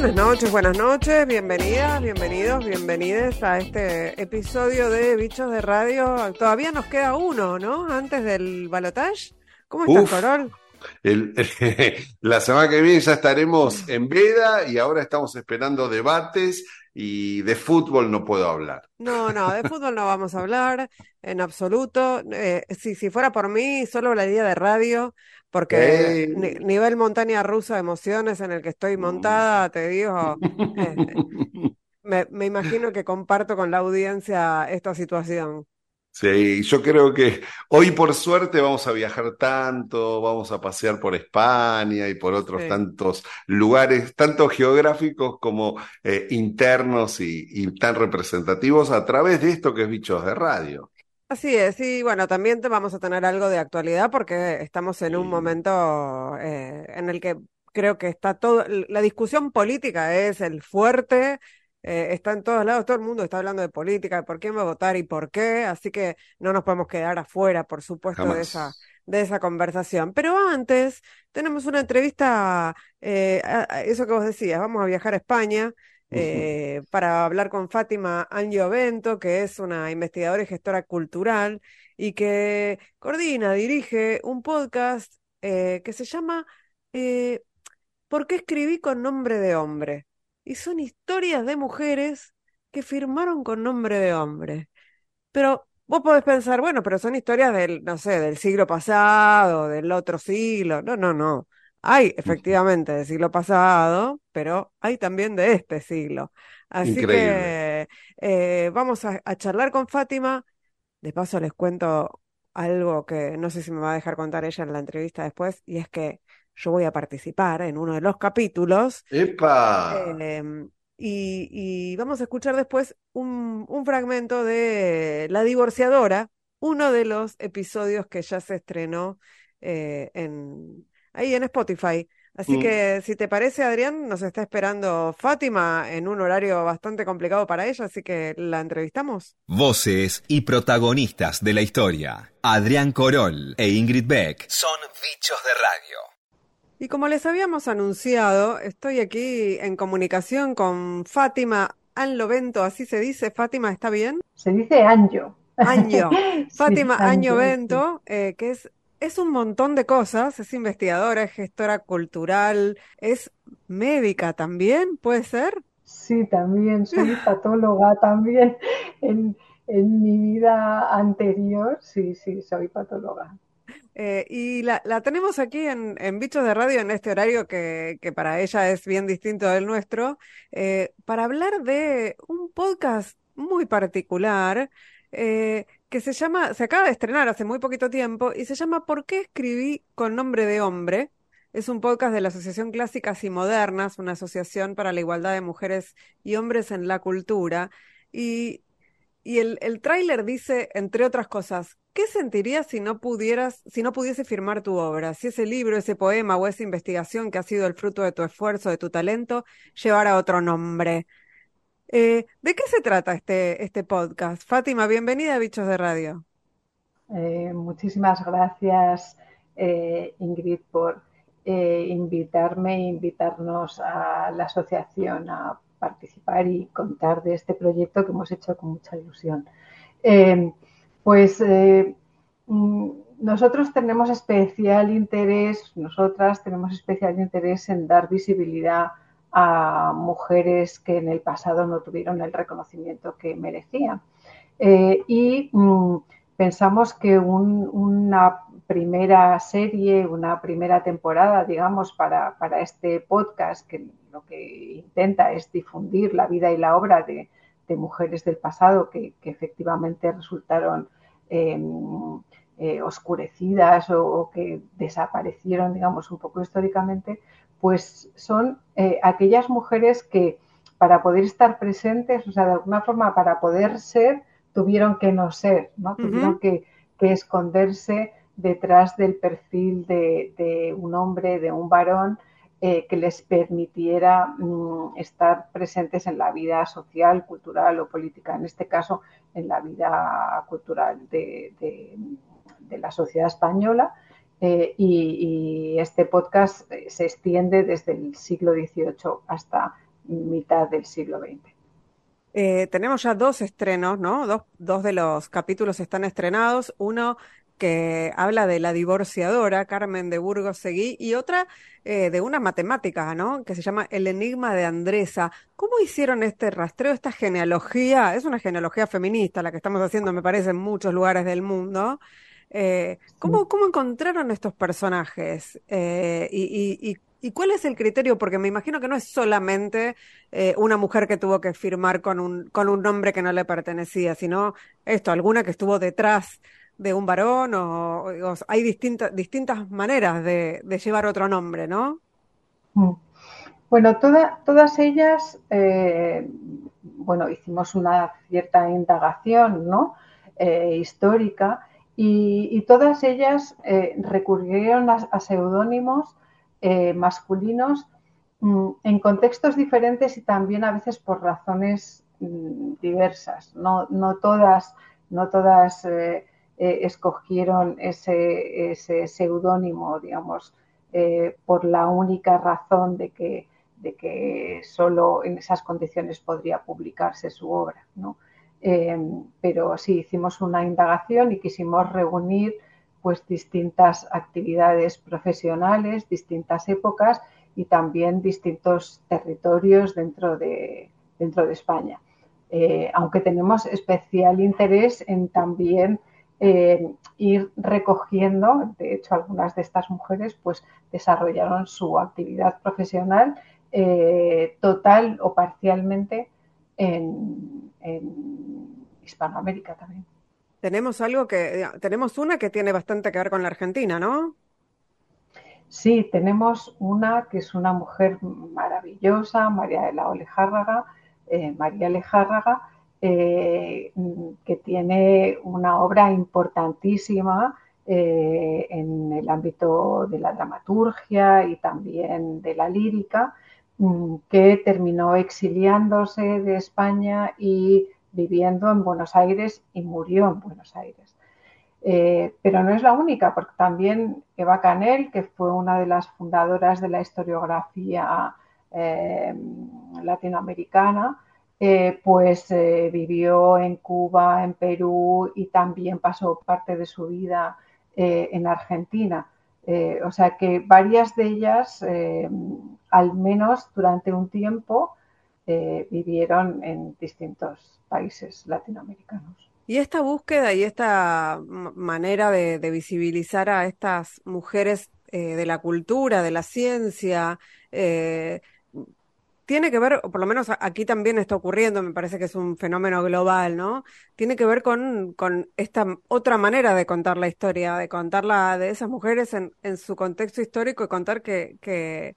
Buenas noches, buenas noches, bienvenidas, bienvenidos, bienvenides a este episodio de Bichos de Radio. Todavía nos queda uno, ¿no? Antes del balotage. ¿Cómo estás, Uf. Corol? El- la semana que viene ya estaremos en veda y ahora estamos esperando debates y de fútbol no puedo hablar. No, no, de fútbol no vamos a hablar en absoluto. Eh, si, si fuera por mí, solo hablaría de radio, porque ni- nivel montaña rusa de emociones en el que estoy montada, te digo, eh, me, me imagino que comparto con la audiencia esta situación. Sí, yo creo que hoy por suerte vamos a viajar tanto, vamos a pasear por España y por otros Sí. tantos lugares, tanto geográficos como eh, internos y, y tan representativos a través de esto que es Bichos de Radio. Así es, y bueno, también te vamos a tener algo de actualidad porque estamos en un momento eh, en el que creo que está todo, la discusión política es el fuerte, eh, está en todos lados, todo el mundo está hablando de política, de por quién va a votar y por qué, así que no nos podemos quedar afuera, por supuesto, de esa, de esa conversación. Pero antes tenemos una entrevista, eh, a- a eso que vos decías, vamos a viajar a España eh, para hablar con Fátima Bento, que es una investigadora y gestora cultural y que coordina, dirige un podcast eh, que se llama eh, ¿Por qué escribí con nombre de hombre? Y son historias de mujeres que firmaron con nombre de hombre. Pero vos podés pensar, bueno, pero son historias del, no sé, del siglo pasado, del otro siglo. No, no, no. Hay efectivamente del siglo pasado, pero hay también de este siglo. Así Increíble. que eh, vamos a, a charlar con Fátima. De paso les cuento algo que no sé si me va a dejar contar ella en la entrevista después, y es que yo voy a participar en uno de los capítulos. ¡Epa! Em, y, y vamos a escuchar después un, un fragmento de La Divorciadora, uno de los episodios que ya se estrenó eh, en, ahí en Spotify. Así Mm. que si te parece, Adrián, nos está esperando Fátima en un horario bastante complicado para ella, así que la entrevistamos. Voces y protagonistas de la historia. Adrián Corol e Ingrid Beck son bichos de radio. Y como les habíamos anunciado, estoy aquí en comunicación con Fátima Anlovento, así se dice. Fátima, ¿está bien? Se dice Anjo. Año. Sí, Fátima Año sí. Eh, que es, es un montón de cosas, es investigadora, es gestora cultural, es médica también, ¿puede ser? Sí, también soy patóloga también. En, en mi vida anterior, sí, sí, soy patóloga. Eh, y la, la tenemos aquí en, en Bichos de Radio en este horario que, que para ella es bien distinto del nuestro, eh, para hablar de un podcast muy particular eh, que se llama, se acaba de estrenar hace muy poquito tiempo y se llama ¿Por qué escribí con nombre de hombre? Es un podcast de la Asociación Clásicas y Modernas, una asociación para la igualdad de mujeres y hombres en la cultura. Y, y el, el tráiler dice, entre otras cosas, ¿qué sentirías si no pudieras, si no pudiese firmar tu obra? Si ese libro, ese poema o esa investigación que ha sido el fruto de tu esfuerzo, de tu talento, llevara otro nombre. Eh, ¿de qué se trata este, este podcast? Fátima, bienvenida a Bichos de Radio. Eh, muchísimas gracias, eh, Ingrid, por invitarme e invitarnos a la asociación a participar y contar de este proyecto que hemos hecho con mucha ilusión. Pues mm, nosotros tenemos especial interés, nosotras tenemos especial interés en dar visibilidad a mujeres que en el pasado no tuvieron el reconocimiento que merecían. Eh, y mm, pensamos que un, una primera serie, una primera temporada, digamos, para, para, este podcast, que lo que intenta es difundir la vida y la obra de, de mujeres del pasado que, efectivamente resultaron eh, eh, oscurecidas o, o, que desaparecieron, digamos, un poco históricamente, pues son eh, aquellas mujeres que para poder estar presentes, o sea, de alguna forma para poder ser, tuvieron que no ser, ¿no? Tuvieron uh -huh. que, que, esconderse detrás del perfil de, de, un hombre, de un varón, eh, que les permitiera mm, estar presentes en la vida social, cultural o política, en este caso en la vida cultural de, de, de la sociedad española. Eh, y, y, este podcast se extiende desde el siglo XVIII hasta mitad del siglo XX. Eh, tenemos ya dos estrenos, ¿no? Dos, dos de los capítulos están estrenados. Uno que habla de la divorciadora Carmen de Burgos Seguí y otra eh, de una matemática, ¿no? Que se llama El Enigma de Andresa. ¿Cómo hicieron este rastreo, esta genealogía? Es una genealogía feminista la que estamos haciendo, me parece, en muchos lugares del mundo. Eh, ¿cómo, ¿Cómo encontraron estos personajes? Eh, y, y, y, cuál es el criterio? Porque me imagino que no es solamente eh, una mujer que tuvo que firmar con un, con un nombre que no le pertenecía, sino esto, alguna que estuvo detrás de un varón o, hay distintas distintas maneras de, llevar otro nombre, ¿no? Mm. Bueno, todas ellas, bueno, hicimos una cierta indagación, ¿no? Histórica y, todas ellas eh, recurrieron a, seudónimos masculinos mm, en contextos diferentes y también a veces por razones mm, diversas. No, no todas, no todas eh, escogieron ese, ese seudónimo, digamos, eh, por la única razón de que, de que solo en esas condiciones podría publicarse su obra. Eh, pero sí, hicimos una indagación y quisimos reunir pues distintas actividades profesionales, distintas épocas y también distintos territorios dentro de, dentro de España. aunque tenemos especial interés en también eh, ir recogiendo, de hecho algunas de estas mujeres pues desarrollaron su actividad profesional eh, total o parcialmente en, Hispanoamérica también. Tenemos algo que, tenemos una que tiene bastante que ver con la Argentina, ¿no? Sí, tenemos una que es una mujer maravillosa, María de la Olejárraga, eh, María Lejárraga, eh, que tiene una obra importantísima eh, en el ámbito de la dramaturgia y también de la lírica, que terminó exiliándose de España y viviendo en Buenos Aires y murió en Buenos Aires. Eh, pero no es la única, porque también Eva Canel, que fue una de las fundadoras de la historiografía latinoamericana, eh, pues eh, vivió en Cuba, en Perú y también pasó parte de su vida eh, en Argentina. o sea que varias de ellas, al menos durante un tiempo, vivieron en distintos países latinoamericanos. Y esta búsqueda y esta manera de, visibilizar a estas mujeres de la cultura, de la ciencia, tiene que ver, o por lo menos aquí también está ocurriendo, me parece que es un fenómeno global, ¿no? Tiene que ver con, esta otra manera de contar la historia, de contarla de esas mujeres en, su contexto histórico y contar que,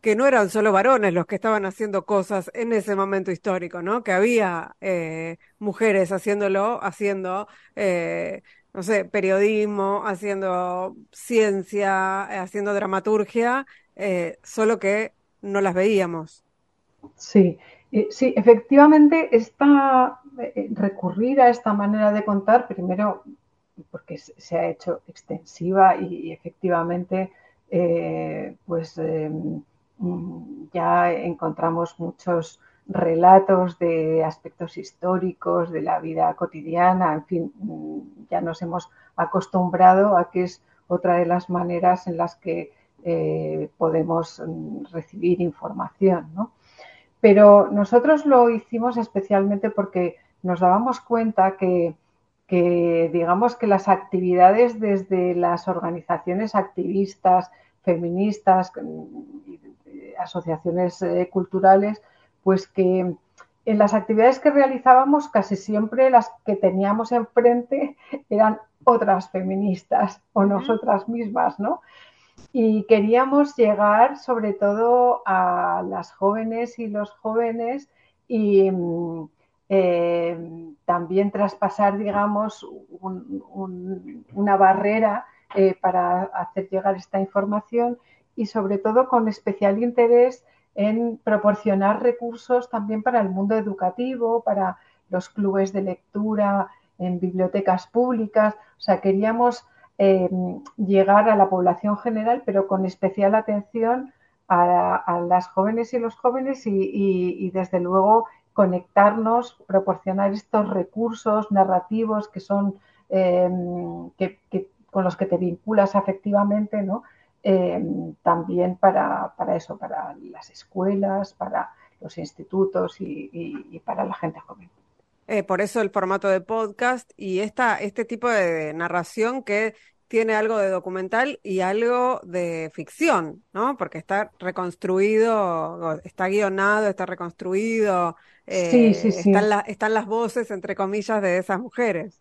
que, no eran solo varones los que estaban haciendo cosas en ese momento histórico, ¿no? Que había eh, mujeres haciéndolo, haciendo, eh, no sé, periodismo, haciendo ciencia, haciendo dramaturgia, eh, solo que no las veíamos. Sí, eh, sí, efectivamente, esta, eh, recurrir a esta manera de contar, primero porque se ha hecho extensiva y, efectivamente, eh, pues em, ya encontramos muchos relatos de aspectos históricos de la vida cotidiana, en fin, ya nos hemos acostumbrado a que es otra de las maneras en las que podemos mm, recibir información, ¿no? Pero nosotros lo hicimos especialmente porque nos dábamos cuenta que, digamos que las actividades desde las organizaciones activistas, feministas, asociaciones eh, culturales, pues que en las actividades que realizábamos casi siempre las que teníamos enfrente eran otras feministas o nosotras mismas, ¿no? y queríamos llegar sobre todo a las jóvenes y los jóvenes y mm, eh, también traspasar, digamos, una barrera eh, para hacer llegar esta información y sobre todo con especial interés en proporcionar recursos también para el mundo educativo, para los clubes de lectura en bibliotecas públicas. O sea, queríamos Em, llegar a la población general, pero con especial atención a, las jóvenes y los jóvenes y, desde luego conectarnos, proporcionar estos recursos narrativos que son em, que, con los que te vinculas afectivamente, ¿no? Em, también para, eso, para las escuelas, para los institutos y, para la gente joven. Eh, por eso el formato de podcast y esta, este tipo de narración que tiene algo de documental y algo de ficción, ¿no? Porque está reconstruido, está guionado, está reconstruido, sí, sí, eh, sí. Están, están, las voces, entre comillas, de esas mujeres.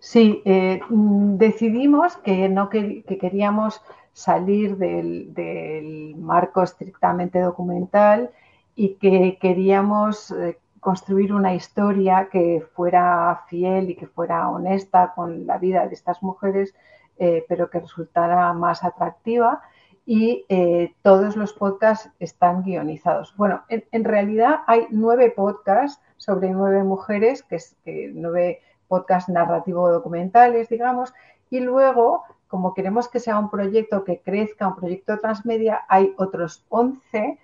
Sí, eh, mm, decidimos que no que, queríamos salir del, marco estrictamente documental y que queríamos eh, construir una historia que fuera fiel y que fuera honesta con la vida de estas mujeres, eh, pero que resultara más atractiva. Y todos los podcasts están guionizados. Bueno, en, realidad hay nueve podcasts sobre nueve mujeres, que es nueve podcasts narrativo-documentales, digamos, y luego, como queremos que sea un proyecto que crezca, un proyecto transmedia, hay otros once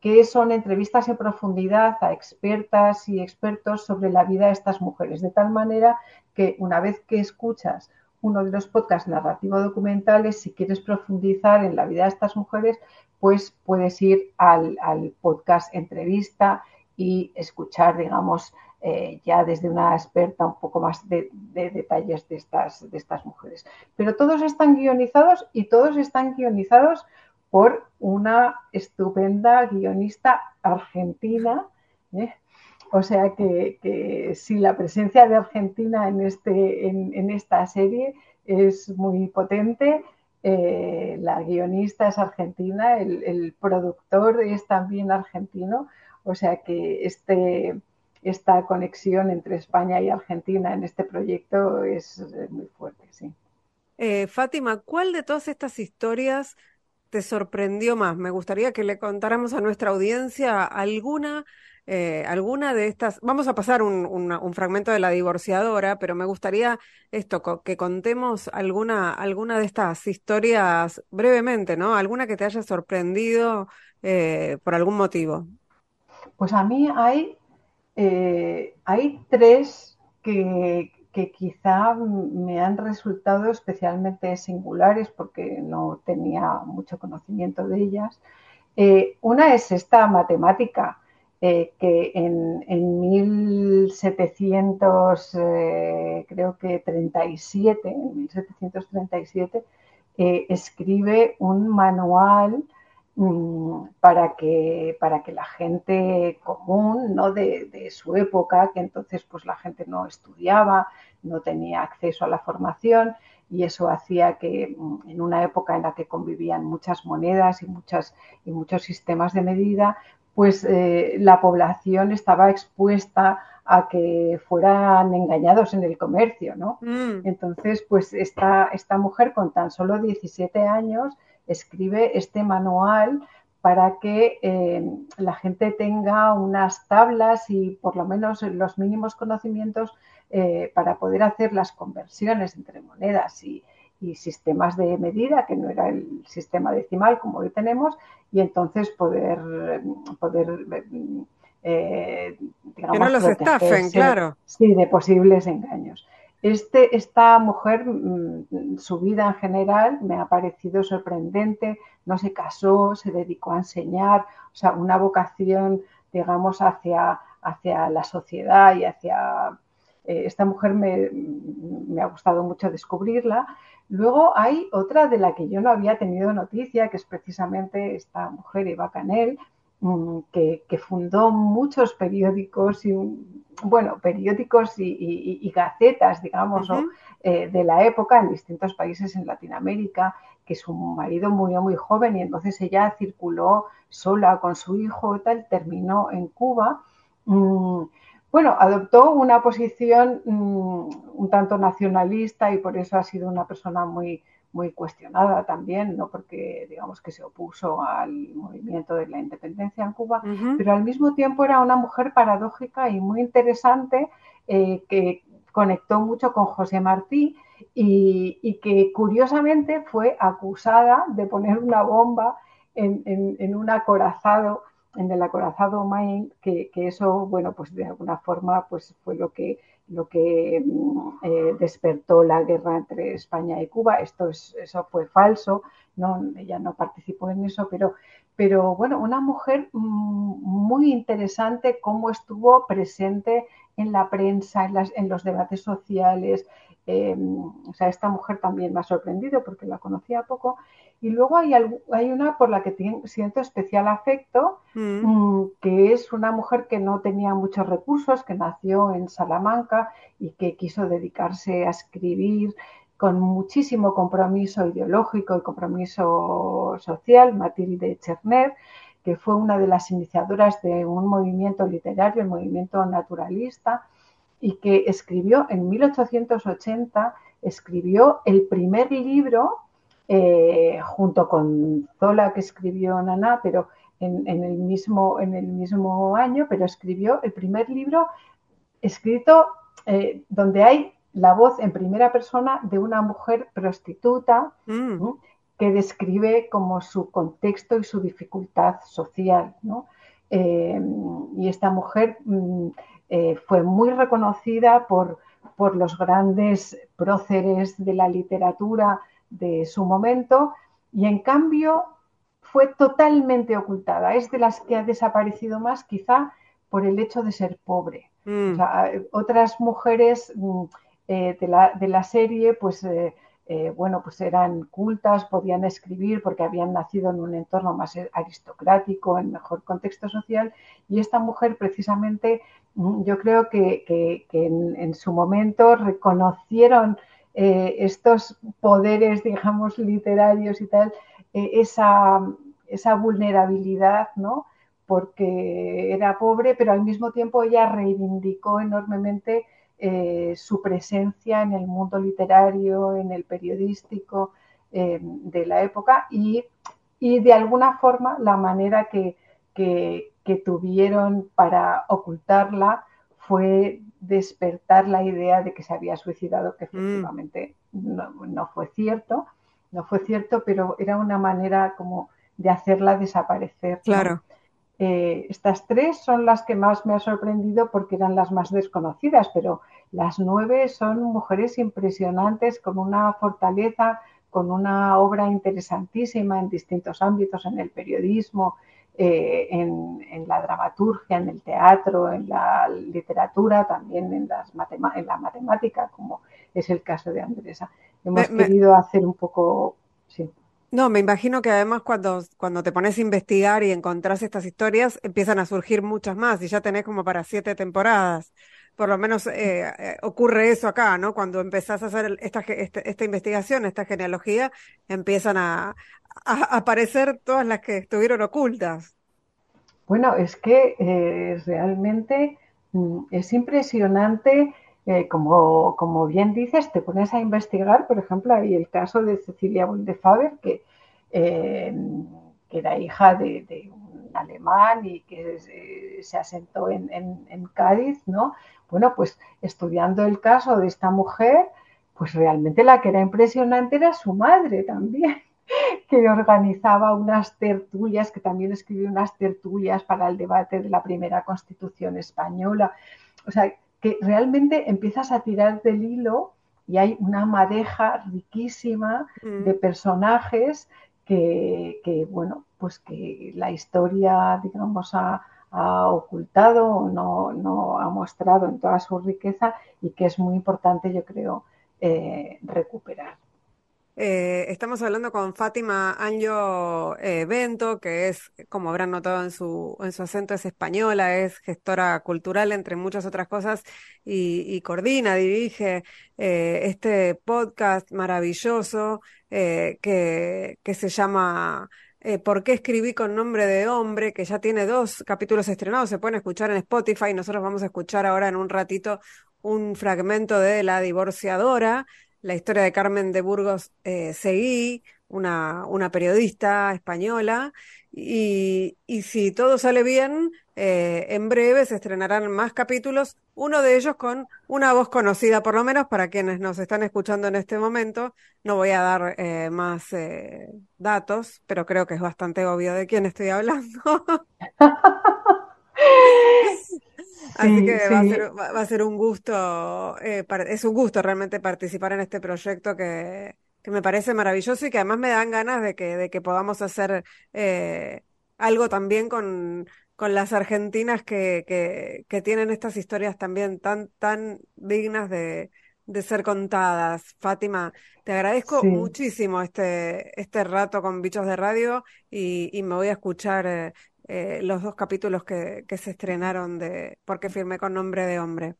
que son entrevistas en profundidad a expertas y expertos sobre la vida de estas mujeres, de tal manera que una vez que escuchas uno de los podcasts narrativo documentales, si quieres profundizar en la vida de estas mujeres, pues puedes ir al, podcast entrevista y escuchar, digamos, eh, ya desde una experta un poco más de, de, detalles de estas, de estas mujeres. Pero todos están guionizados y todos están guionizados por una estupenda guionista argentina. ¿eh? O sea que, si la presencia de Argentina en, este, en, esta serie es muy potente. Eh, la guionista es argentina, el, productor es también argentino, o sea que este, esta conexión entre España y Argentina en este proyecto es muy fuerte, sí. Eh, Fátima, ¿cuál de todas estas historias te sorprendió más? Me gustaría que le contáramos a nuestra audiencia alguna, eh, alguna de estas. Vamos a pasar un, fragmento de la divorciadora, pero me gustaría esto, que contemos alguna, alguna de estas historias brevemente, ¿no? Alguna que te haya sorprendido eh, por algún motivo. Pues a mí hay, eh, hay tres que, que quizá me han resultado especialmente singulares porque no tenía mucho conocimiento de ellas. Eh, una es esta matemática eh, que en, 1700, eh, creo que 37, en 1737, escribe un manual para que, para que la gente común, ¿no? De, de, su época, que entonces pues la gente no estudiaba, no tenía acceso a la formación y eso hacía que mm, en una época en la que convivían muchas monedas y, muchas, y muchos sistemas de medida, pues eh, la población estaba expuesta a que fueran engañados en el comercio, ¿no? Mm. Entonces, pues esta, esta mujer con tan solo 17 años escribe este manual para que eh, la gente tenga unas tablas y por lo menos los mínimos conocimientos eh, para poder hacer las conversiones entre monedas y, sistemas de medida, que no era el sistema decimal como hoy tenemos, y entonces poder, poder eh, digamos, que no los estafen, claro. Sí, de posibles engaños. Este, esta mujer, mm, su vida en general me ha parecido sorprendente, no se casó, se dedicó a enseñar, o sea, una vocación, digamos, hacia, hacia la sociedad y hacia eh, esta mujer me, ha gustado mucho descubrirla. Luego hay otra de la que yo no había tenido noticia, que es precisamente esta mujer, Eva Canel, mm, que, fundó muchos periódicos y bueno, periódicos y, gacetas, digamos, eh, de la época en distintos países en Latinoamérica, que su marido murió muy joven y entonces ella circuló sola con su hijo y tal, terminó en Cuba. Mm, bueno, adoptó una posición mm, un tanto nacionalista y por eso ha sido una persona muy, muy cuestionada también, no porque digamos que se opuso al movimiento de la independencia en Cuba, pero al mismo tiempo era una mujer paradójica y muy interesante eh, que conectó mucho con José Martí y, que curiosamente fue acusada de poner una bomba en, un acorazado, en el acorazado Maine, que, eso, bueno, pues de alguna forma pues fue lo que, lo que mm, eh, despertó la guerra entre España y Cuba. Esto es, eso fue falso, no, ella no participó en eso, pero, pero bueno, una mujer mm, muy interesante, cómo estuvo presente en la prensa, en, las, en los debates sociales, Em, o sea, esta mujer también me ha sorprendido porque la conocía poco. Y luego hay, hay una por la que siento especial afecto, mm. Mm, que es una mujer que no tenía muchos recursos, que nació en Salamanca y que quiso dedicarse a escribir con muchísimo compromiso ideológico y compromiso social, Matilde Cherner, que fue una de las iniciadoras de un movimiento literario, el movimiento naturalista, y que escribió en 1880, escribió el primer libro eh, junto con Zola que escribió Naná, pero en, el mismo, en el mismo año, pero escribió el primer libro escrito eh, donde hay la voz en primera persona de una mujer prostituta mm. que describe como su contexto y su dificultad social. Eh, y esta mujer mm, eh, fue muy reconocida por, por los grandes próceres de la literatura de su momento y en cambio fue totalmente ocultada. Es de las que ha desaparecido más quizá por el hecho de ser pobre. Mm. otras mujeres mm, eh, de, la, de, la, serie pues eh, eh, bueno, pues eran cultas, podían escribir porque habían nacido en un entorno más aristocrático, en mejor contexto social, y esta mujer precisamente mm, yo creo que, en, su momento reconocieron eh, estos poderes, digamos, literarios y tal, eh, esa, esa vulnerabilidad, ¿no? porque era pobre, pero al mismo tiempo ella reivindicó enormemente eh, su presencia en el mundo literario, en el periodístico de la época y, de alguna forma la manera que, tuvieron para ocultarla fue despertar la idea de que se había suicidado, que mm. efectivamente no, fue cierto, no fue cierto, pero era una manera como de hacerla desaparecer. Claro. Eh, estas tres son las que más me ha sorprendido porque eran las más desconocidas, pero las nueve son mujeres impresionantes con una fortaleza, con una obra interesantísima en distintos ámbitos, en el periodismo, eh, en, la dramaturgia, en el teatro, en la literatura, también en, las en la matemática, como es el caso de Andresa. Hemos querido hacer un poco... Sí. No, me imagino que además cuando, cuando te pones a investigar y encontrás estas historias, empiezan a surgir muchas más y ya tenés como para siete temporadas. Por lo menos eh, eh, ocurre eso acá, ¿no? Cuando empezás a hacer esta, este, esta, investigación, esta genealogía, empiezan a, aparecer todas las que estuvieron ocultas. Bueno, es que eh, realmente mm, es impresionante como, como, bien dices, te pones a investigar, por ejemplo, hay el caso de Cecilia Bondefaber, que, eh, que era hija de, un alemán y que se, asentó en, Cádiz, ¿no? Bueno, pues estudiando el caso de esta mujer, pues realmente la que era impresionante era su madre también que organizaba unas tertulias, que también escribió unas tertulias para el debate de la primera constitución española. O sea, que realmente empiezas a tirar del hilo y hay una madeja riquísima mm. de personajes que, bueno, pues que la historia, digamos, ha, ocultado o no, no, ha mostrado en toda su riqueza y que es muy importante, yo creo, eh, recuperar. Eh, estamos hablando con Fátima Anjo eh, Bento, que es, como habrán notado en su, en su acento, es española, es gestora cultural, entre muchas otras cosas, y, coordina, dirige eh, este podcast maravilloso que, que se llama ¿Por qué escribí con nombre de hombre? que ya tiene dos capítulos estrenados, se pueden escuchar en Spotify. Nosotros vamos a escuchar ahora en un ratito un fragmento de La divorciadora, la historia de Carmen de Burgos eh, Seguí, una, una, periodista española, y, y, si todo sale bien, eh, en breve se estrenarán más capítulos, uno de ellos con una voz conocida, por lo menos para quienes nos están escuchando en este momento. No voy a dar eh, más eh, datos, pero creo que es bastante obvio de quién estoy hablando. Así que va, a ser, va, a ser, un gusto, es un gusto realmente participar en este proyecto que, que, me parece maravilloso y que además me dan ganas de que, de que podamos hacer algo también con, con las argentinas que, que, que, tienen estas historias también tan, tan dignas de, de ser contadas. Fátima, te agradezco muchísimo este, este rato con Bichos de Radio y, y me voy a escuchar eh, eh, los dos capítulos que, que se estrenaron de Porque firmé con nombre de hombre.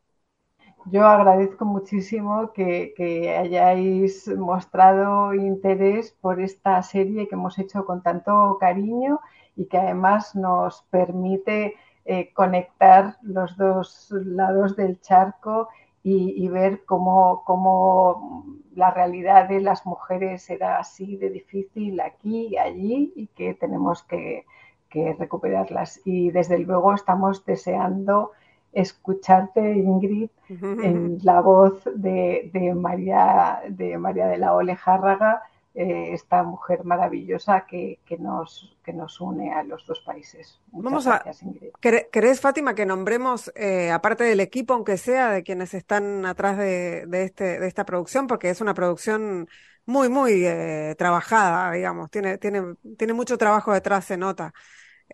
Yo agradezco muchísimo que, que, hayáis mostrado interés por esta serie que hemos hecho con tanto cariño y que además nos permite eh, conectar los dos lados del charco y, y ver cómo, cómo, la realidad de las mujeres era así de difícil aquí y allí y que tenemos que, que recuperarlas. Y desde luego estamos deseando escucharte, Ingrid, en la voz de, de, María, de María de la Olejárraga eh, esta mujer maravillosa que, que, nos, que nos une a los dos países. Muchas Vamos gracias, a, Ingrid. ¿Querés, Fátima, que nombremos, eh, aparte del equipo, aunque sea de quienes están atrás de, de, este, de esta producción, porque es una producción muy, muy eh, trabajada, digamos, tiene, tiene, tiene mucho trabajo detrás, se nota.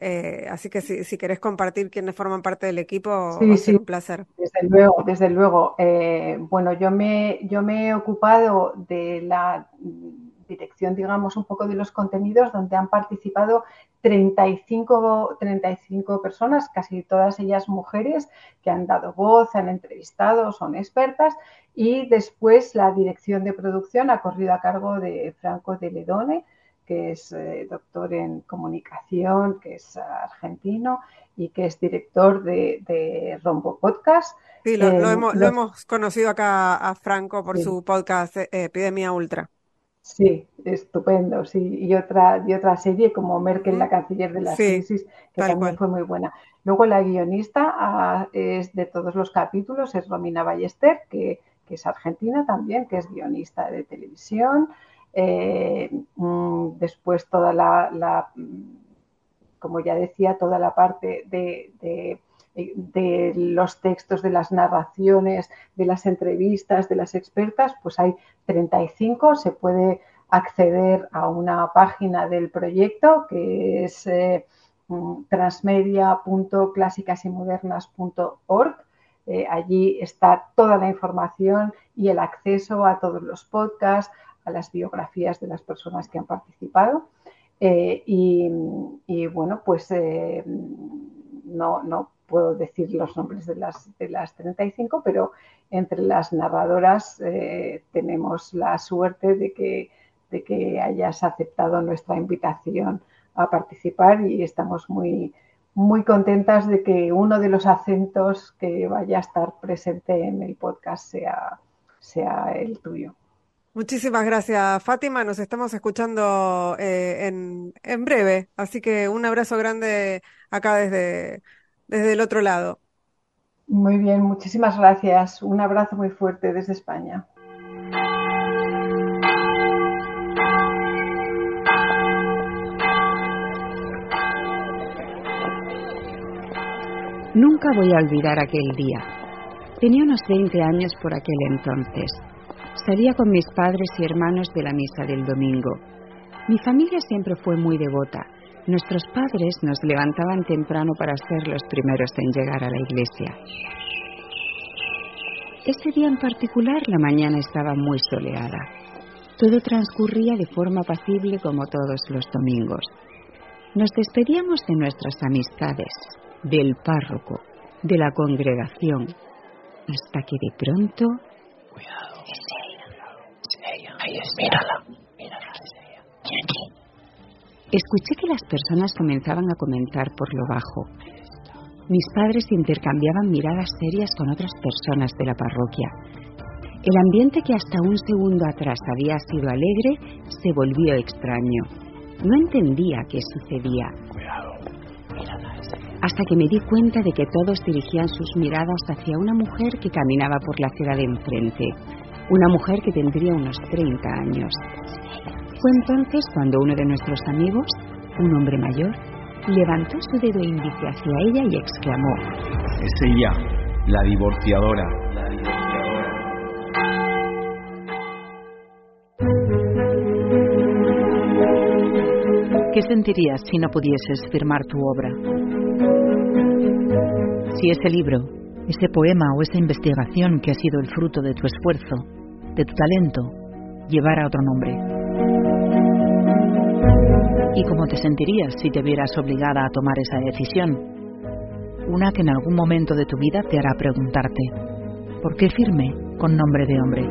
Eh, así que si, si, querés compartir quiénes forman parte del equipo, sí, va a ser sí, un placer. Desde luego, desde luego. Eh, bueno, yo me, yo me he ocupado de la dirección, digamos, un poco de los contenidos donde han participado 35, 35 personas, casi todas ellas mujeres, que han dado voz, han entrevistado, son expertas. Y después la dirección de producción ha corrido a cargo de Franco de Ledone, que es eh, doctor en comunicación, que es argentino y que es director de, de Rombo Podcast. Sí, lo, eh, lo, hemos, lo, hemos, conocido acá a Franco por sí. su podcast eh, Epidemia Ultra. Sí, estupendo, sí. Y otra, y otra serie como Merkel, la canciller de la sí, crisis, que también cual. fue muy buena. Luego la guionista ah, es de todos los capítulos, es Romina Ballester, que, que, es argentina también, que es guionista de televisión. Eh, mm, después toda la, la, como ya decía, toda la parte de, los textos, de las narraciones, de las entrevistas, de las expertas, pues hay 35. Se puede acceder a una página del proyecto que es eh, transmedia.clásicasymodernas.org. Eh, allí está toda la información y el acceso a todos los podcasts, a las biografías de las personas que han participado. Eh, y, bueno, pues eh, no, no puedo decir los nombres de las, de las 35, pero entre las narradoras tenemos la suerte de que, de que hayas aceptado nuestra invitación a participar y estamos muy, muy contentas de que uno de los acentos que vaya a estar presente en el podcast sea, sea el tuyo. Muchísimas gracias, Fátima. Nos estamos escuchando eh, en, en breve, así que un abrazo grande acá desde, desde el otro lado. Muy bien, muchísimas gracias. Un abrazo muy fuerte desde España. Nunca voy a olvidar aquel día. Tenía unos 20 años por aquel entonces. Salía con mis padres y hermanos de la misa del domingo. Mi familia siempre fue muy devota Nuestros padres nos levantaban temprano para ser los primeros en llegar a la iglesia. Ese día en particular la mañana estaba muy soleada. Todo transcurría de forma apacible como todos los domingos. Nos despedíamos de nuestras amistades, del párroco, de la congregación, hasta que de pronto... Cuidado. Es ella. Es ella. Ahí es, mírala. Mírala, es ella. aquí. Escuché que las personas comenzaban a comentar por lo bajo. Mis padres intercambiaban miradas serias con otras personas de la parroquia. El ambiente que hasta un segundo atrás había sido alegre se volvió extraño. No entendía qué sucedía. Hasta que me di cuenta de que todos dirigían sus miradas hacia una mujer que caminaba por la acera de enfrente, una mujer que tendría unos 30 años. Fue entonces cuando uno de nuestros amigos, un hombre mayor, levantó su dedo índice hacia ella y exclamó: Es ella, la divorciadora. ¿Qué sentirías si no pudieses firmar tu obra? Si ese libro, ese poema o esa investigación que ha sido el fruto de tu esfuerzo, de tu talento, llevara otro nombre. ¿Y cómo te sentirías si te vieras obligada a tomar esa decisión? Una que en algún momento de tu vida te hará preguntarte, ¿por qué firme con nombre de hombre?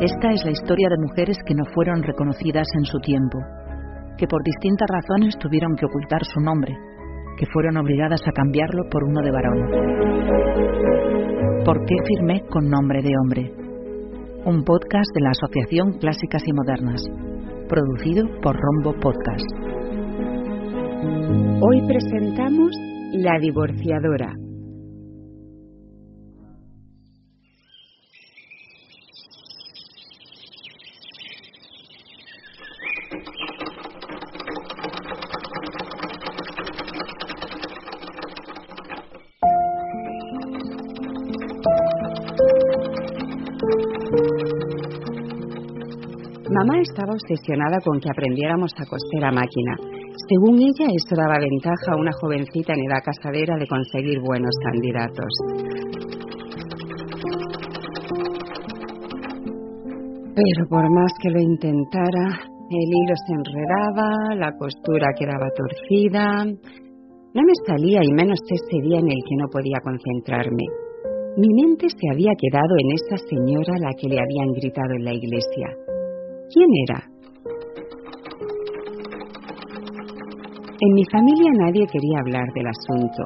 Esta es la historia de mujeres que no fueron reconocidas en su tiempo, que por distintas razones tuvieron que ocultar su nombre, que fueron obligadas a cambiarlo por uno de varón. ¿Por qué firmé con nombre de hombre? Un podcast de la Asociación Clásicas y Modernas, producido por Rombo Podcast. Hoy presentamos La divorciadora. Estaba obsesionada con que aprendiéramos a coser a máquina. Según ella, esto daba ventaja a una jovencita en edad casadera de conseguir buenos candidatos. Pero por más que lo intentara, el hilo se enredaba, la costura quedaba torcida. No me salía y menos ese día en el que no podía concentrarme. Mi mente se había quedado en esa señora a la que le habían gritado en la iglesia. ¿Quién era? En mi familia nadie quería hablar del asunto.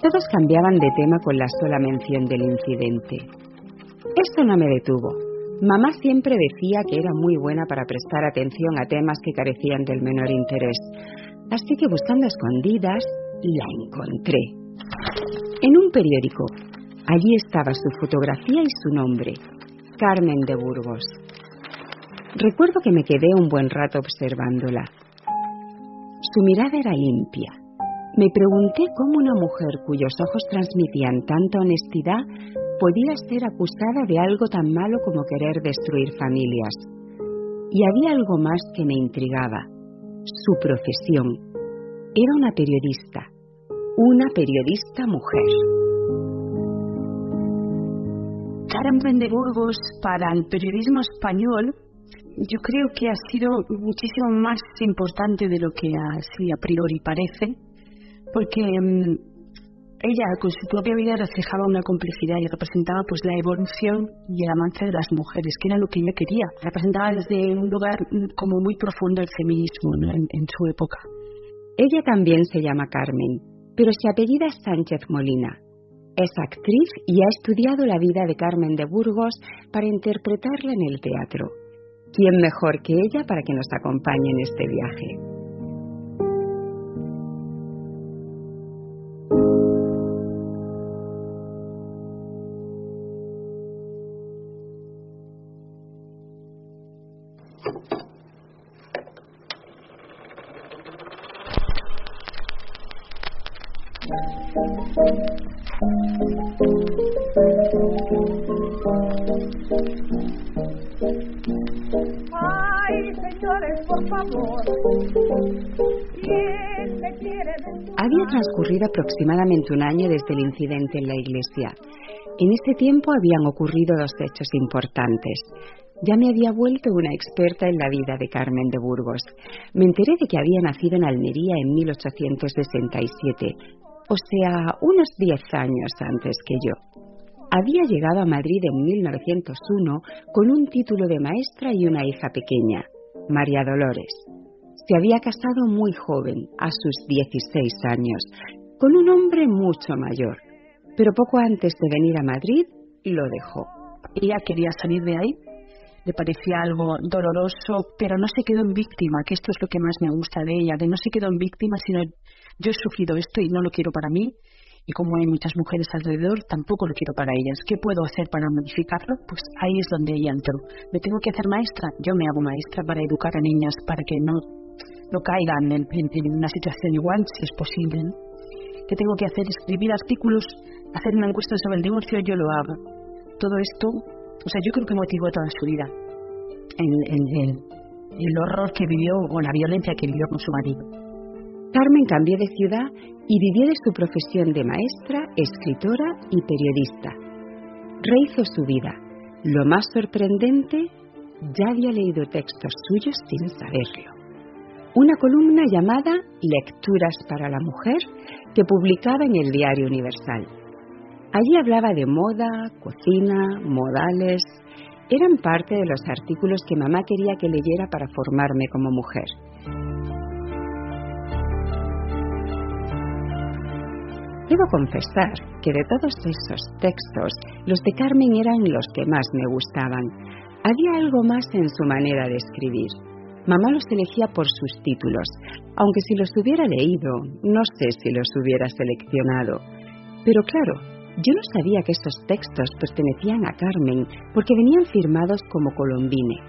Todos cambiaban de tema con la sola mención del incidente. Esto no me detuvo. Mamá siempre decía que era muy buena para prestar atención a temas que carecían del menor interés. Así que buscando escondidas, la encontré. En un periódico. Allí estaba su fotografía y su nombre, Carmen de Burgos. Recuerdo que me quedé un buen rato observándola. Su mirada era limpia. Me pregunté cómo una mujer cuyos ojos transmitían tanta honestidad podía ser acusada de algo tan malo como querer destruir familias. Y había algo más que me intrigaba. Su profesión. Era una periodista. Una periodista mujer. Carmen de Burgos para el periodismo español yo creo que ha sido muchísimo más importante de lo que así a priori parece, porque mm, ella con su propia vida reflejaba una complejidad y representaba pues la evolución y el avance de las mujeres, que era lo que ella quería. Representaba desde un lugar mm, como muy profundo el feminismo en, en su época. Ella también se llama Carmen, pero se apellida Sánchez Molina. Es actriz y ha estudiado la vida de Carmen de Burgos para interpretarla en el teatro. ¿Quién mejor que ella para que nos acompañe en este viaje? Transcurrido aproximadamente un año desde el incidente en la iglesia. En este tiempo habían ocurrido dos hechos importantes. Ya me había vuelto una experta en la vida de Carmen de Burgos. Me enteré de que había nacido en Almería en 1867, o sea, unos diez años antes que yo. Había llegado a Madrid en 1901 con un título de maestra y una hija pequeña, María Dolores. Se había casado muy joven, a sus 16 años, con un hombre mucho mayor, pero poco antes de venir a Madrid lo dejó. Ella quería salir de ahí, le parecía algo doloroso, pero no se quedó en víctima, que esto es lo que más me gusta de ella, que no se quedó en víctima, sino yo he sufrido esto y no lo quiero para mí, y como hay muchas mujeres alrededor, tampoco lo quiero para ellas. ¿Qué puedo hacer para modificarlo? Pues ahí es donde ella entró. ¿Me tengo que hacer maestra? Yo me hago maestra para educar a niñas, para que no, no caigan en, una situación igual, si es posible. ¿Qué tengo que hacer? Escribir artículos, hacer una encuesta sobre el divorcio, yo lo hago. Todo esto, o sea, yo creo que motivó toda su vida. El, el horror que vivió o la violencia que vivió con su marido. Carmen cambió de ciudad y vivió de su profesión de maestra, escritora y periodista. Rehizo su vida. Lo más sorprendente, ya había leído textos suyos sin saberlo. Una columna llamada Lecturas para la Mujer que publicaba en el Diario Universal. Allí hablaba de moda, cocina, modales. Eran parte de los artículos que mamá quería que leyera para formarme como mujer. Debo confesar que de todos esos textos, los de Carmen eran los que más me gustaban. Había algo más en su manera de escribir. Mamá los elegía por sus títulos, aunque si los hubiera leído, no sé si los hubiera seleccionado. Pero claro, yo no sabía que esos textos pertenecían a Carmen porque venían firmados como Colombine,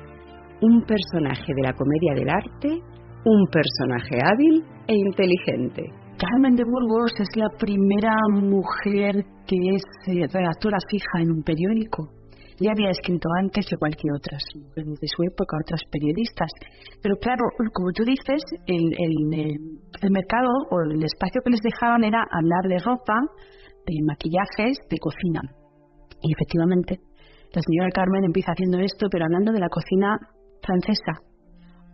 un personaje de la comedia del arte, un personaje hábil e inteligente. Carmen de Burgos es la primera mujer que es eh, redactora fija en un periódico. Ya había escrito antes, que otras mujeres de su época, otras periodistas. Pero claro, como tú dices, el, el, mercado o el espacio que les dejaban era hablar de ropa, de maquillajes, de cocina. Y efectivamente, la señora Carmen empieza haciendo esto, pero hablando de la cocina francesa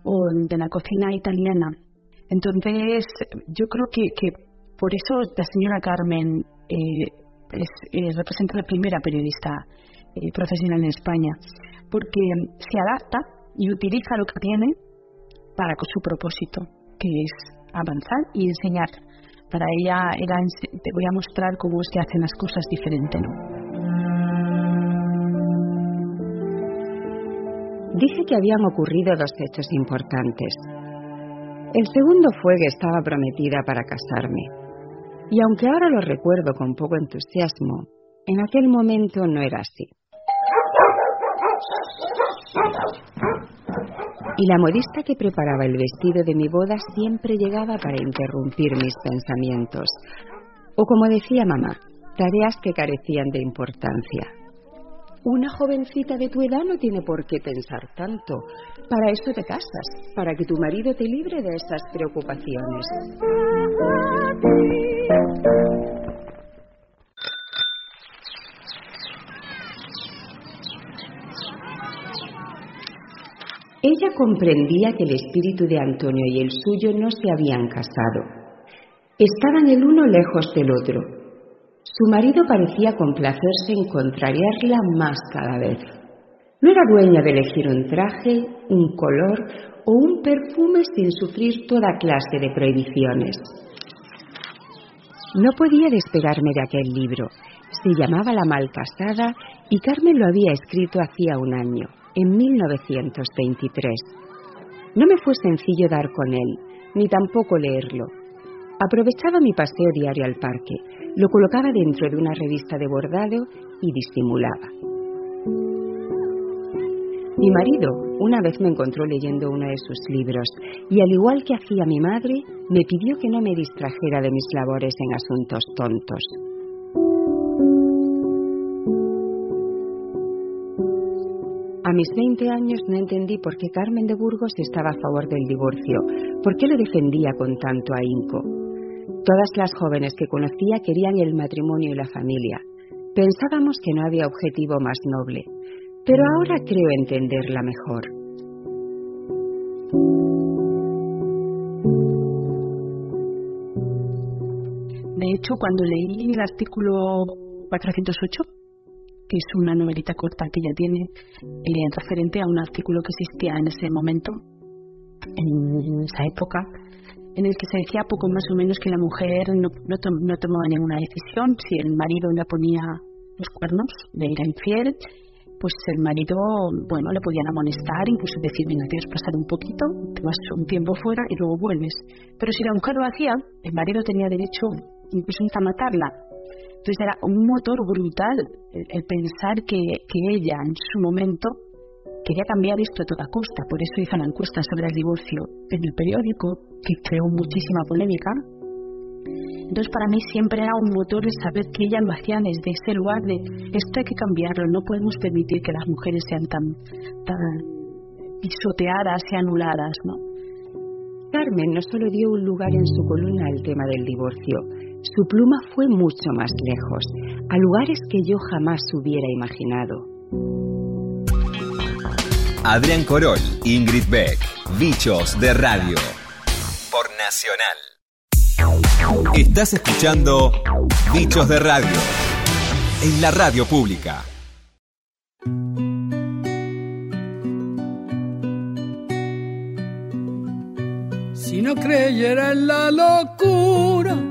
o de la cocina italiana entonces, yo creo que, que por eso la señora Carmen eh, es, eh, representa la primera periodista eh, profesional en España, porque se adapta y utiliza lo que tiene para su propósito, que es avanzar y enseñar. Para ella era, te voy a mostrar cómo es que hacen las cosas diferente, ¿no? Dije que habían ocurrido dos hechos importantes. El segundo fue que estaba prometida para casarme. Y aunque ahora lo recuerdo con poco entusiasmo, en aquel momento no era así. Y la modista que preparaba el vestido de mi boda siempre llegaba para interrumpir mis pensamientos. O como decía mamá, tareas que carecían de importancia. Una jovencita de tu edad no tiene por qué pensar tanto. Para eso te casas, para que tu marido te libre de esas preocupaciones. Ella comprendía que el espíritu de Antonio y el suyo no se habían casado. Estaban el uno lejos del otro, su marido parecía complacerse en contrariarla más cada vez. No era dueña de elegir un traje, un color o un perfume sin sufrir toda clase de prohibiciones. No podía despegarme de aquel libro. Se llamaba La Malcasada y Carmen lo había escrito hacía un año, en 1923. No me fue sencillo dar con él, ni tampoco leerlo. Aprovechaba mi paseo diario al parque, lo colocaba dentro de una revista de bordado y disimulaba. Mi marido una vez me encontró leyendo uno de sus libros y al igual que hacía mi madre, me pidió que no me distrajera de mis labores en asuntos tontos. A mis 20 años no entendí por qué Carmen de Burgos estaba a favor del divorcio, por qué lo defendía con tanto ahínco. Todas las jóvenes que conocía querían el matrimonio y la familia. Pensábamos que no había objetivo más noble, pero ahora creo entenderla mejor. De hecho, cuando leí el artículo 408, que es una novelita corta que ella tiene, eh, referente a un artículo que existía en ese momento, en esa época, en el que se decía poco más o menos que la mujer no, no, tomaba ninguna decisión, si el marido le ponía los cuernos, le era infiel, pues el marido, bueno, le podían amonestar, incluso decir, venga, tienes pasar un poquito, te vas un tiempo fuera y luego vuelves. Pero si la mujer lo hacía, el marido tenía derecho incluso a matarla. Entonces era un motor brutal el, pensar que, que ella en su momento quería cambiar esto a toda costa. Por eso hizo una encuesta sobre el divorcio en el periódico, que creó muchísima polémica, entonces para mí siempre era un motor el saber que ella lo hacía desde ese lugar de esto hay que cambiarlo, no podemos permitir que las mujeres sean tan, tan pisoteadas y anuladas, ¿no? Carmen no solo dio un lugar en su columna al tema del divorcio, su pluma fue mucho más lejos, a lugares que yo jamás hubiera imaginado. Adrián Corol, Ingrid Beck, Bichos de Radio, por Nacional. Estás escuchando Bichos de Radio en la radio pública. Si no creyera en la locura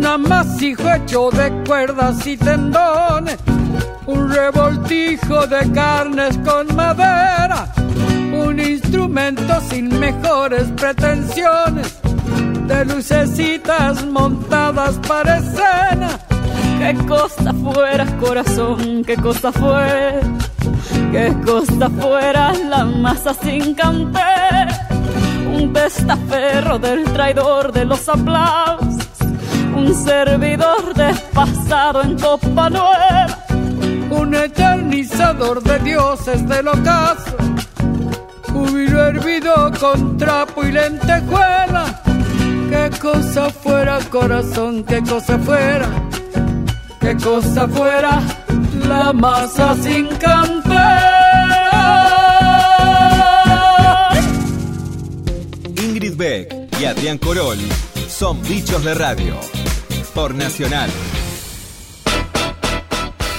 un amasijo hecho de cuerdas y tendones un revoltijo de carnes con madera, un instrumento sin mejores pretensiones, de lucecitas montadas para escena. Qué cosa fuera corazón, qué cosa fuera, qué cosa fuera la masa sin canter, un testaferro del traidor de los aplausos, un servidor despasado en copa nueva un eternizador de dioses del ocaso, júbilo hervido con trapo y lentejuela. Qué cosa fuera, corazón, qué cosa fuera, qué cosa fuera la masa sin cantar. Ingrid Beck y Adrián Corol son bichos de radio por Nacional.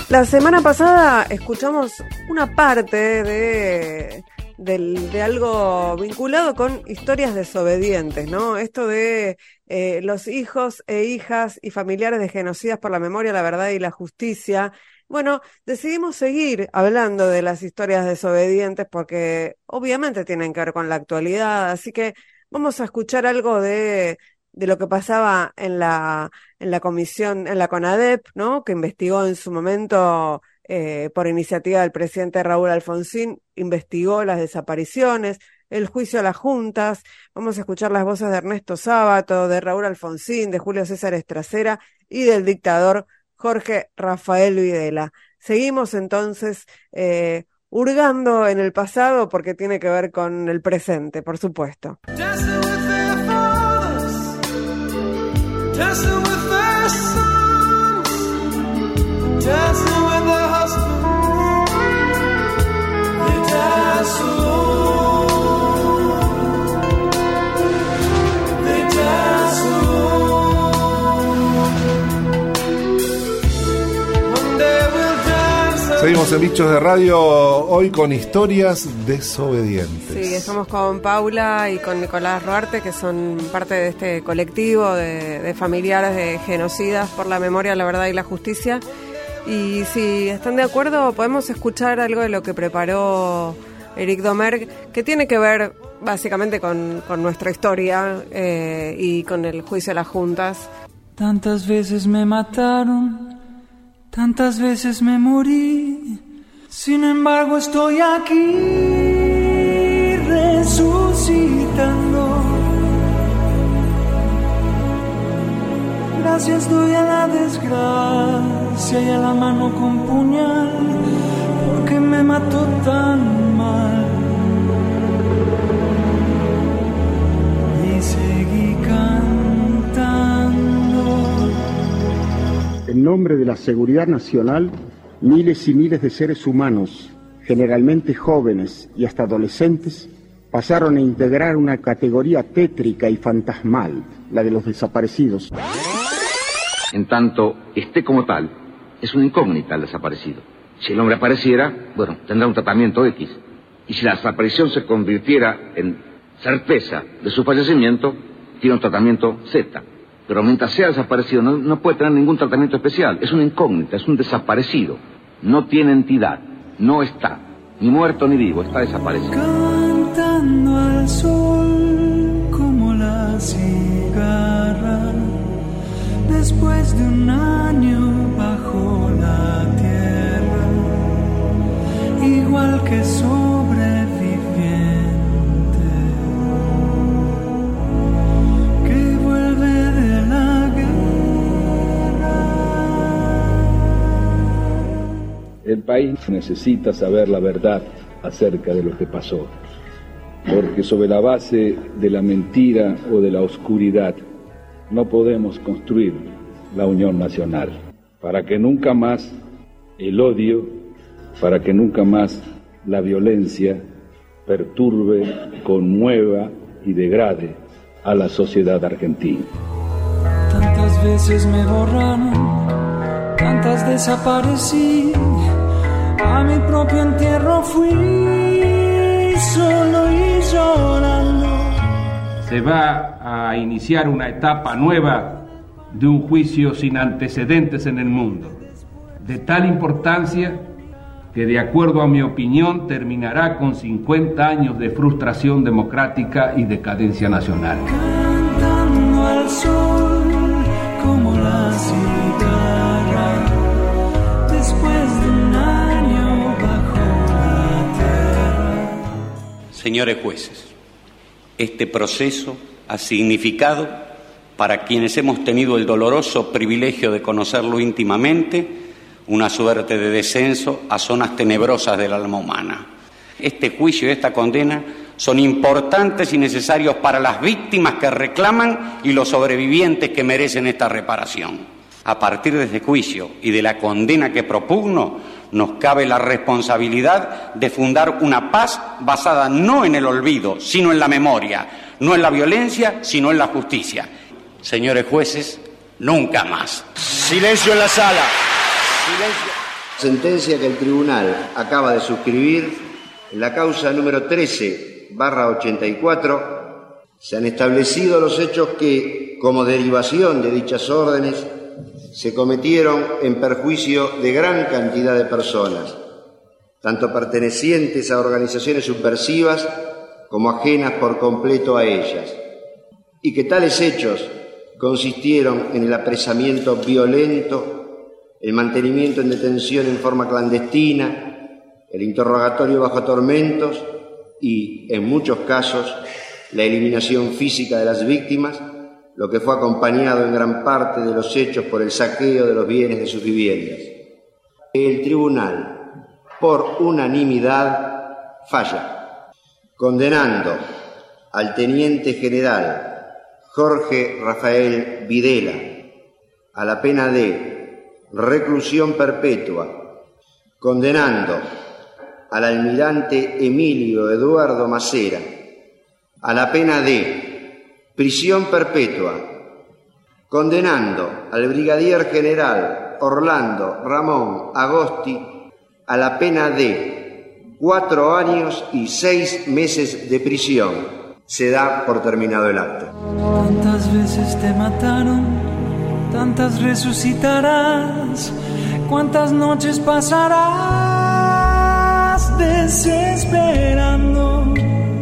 La semana pasada escuchamos una parte de, de, algo vinculado con historias desobedientes, ¿no? Esto de eh, los hijos e hijas y familiares de genocidas por la memoria, la verdad y la justicia. Bueno, decidimos seguir hablando de las historias desobedientes porque obviamente tienen que ver con la actualidad, así que vamos a escuchar algo de de lo que pasaba en la, en la comisión, en la CONADEP, ¿no? Que investigó en su momento, eh, por iniciativa del presidente Raúl Alfonsín, investigó las desapariciones, el juicio a las juntas. Vamos a escuchar las voces de Ernesto Sábato, de Raúl Alfonsín, de Julio César Estracera y del dictador Jorge Rafael Videla. Seguimos entonces eh, hurgando en el pasado porque tiene que ver con el presente, por supuesto. Seguimos en Bichos de Radio hoy con historias desobedientes. Sí, estamos con Paula y con Nicolás Roarte, que son parte de este colectivo de, familiares de genocidas por la memoria, la verdad y la justicia. Y si están de acuerdo, podemos escuchar algo de lo que preparó Eric Domer, que tiene que ver básicamente con, nuestra historia eh, y con el juicio de las juntas. Tantas veces me mataron, tantas veces me morí. Sin embargo estoy aquí resucitando. Gracias la desgracia y a la mano con puñal, porque me mató tan mal. Y seguí cantando. En nombre de la seguridad nacional, miles y miles de seres humanos, generalmente jóvenes y hasta adolescentes, pasaron a integrar una categoría tétrica y fantasmal, la de los desaparecidos. En tanto esté como tal, es una incógnita el desaparecido. Si el hombre apareciera, bueno, tendrá un tratamiento X. Y si la desaparición se convirtiera en certeza de su fallecimiento, tiene un tratamiento Z. Pero mientras sea desaparecido, no, puede tener ningún tratamiento especial. Es una incógnita, es un desaparecido. No tiene entidad, no está, ni muerto ni vivo, está desaparecido. Cantando al sol después de un año bajo la tierra, igual que sobreviviente que vuelve de la El país necesita saber la verdad acerca de lo que pasó, porque sobre la base de la mentira o de la oscuridad no podemos construir la unión nacional, para que nunca más el odio, para que nunca más la violencia perturbe, conmueva y degrade a la sociedad argentina. Tantas veces me borraron, tantas desaparecí. A mi propio entierro fui solo y. Se va a iniciar una etapa nueva de un juicio sin antecedentes en el mundo, de tal importancia que de acuerdo a mi opinión terminará con 50 años de frustración democrática y decadencia nacional. Cantando al sol como la cigarra. Después de un año bajo la tierra. Señores jueces, este proceso ha significado, para quienes hemos tenido el doloroso privilegio de conocerlo íntimamente, una suerte de descenso a zonas tenebrosas del alma humana. Este juicio y esta condena son importantes y necesarios para las víctimas que reclaman y los sobrevivientes que merecen esta reparación. A partir de este juicio y de la condena que propugno, nos cabe la responsabilidad de fundar una paz basada no en el olvido, sino en la memoria, no en la violencia, sino en la justicia. Señores jueces, nunca más. Silencio en la sala. Sentencia que el tribunal acaba de suscribir en la causa número 13 barra 84 se han establecido los hechos que, como derivación de dichas órdenes, se cometieron en perjuicio de gran cantidad de personas, tanto pertenecientes a organizaciones subversivas como ajenas por completo a ellas, y que tales hechos consistieron en el apresamiento violento el mantenimiento en detención en forma clandestina, el interrogatorio bajo tormentos y, en muchos casos, la eliminación física de las víctimas, lo que fue acompañado en gran parte de los hechos por el saqueo de los bienes de sus viviendas. El tribunal, por unanimidad, falla, condenando al teniente general Jorge Rafael Videla a la pena de reclusión perpetua, condenando al almirante Emilio Eduardo Macera a la pena de prisión perpetua, condenando al brigadier general Orlando Ramón Agosti a la pena de cuatro años y seis meses de prisión. Se da por terminado el acto. Tantas veces te mataron, tantas resucitarás, cuántas noches pasarás desesperando.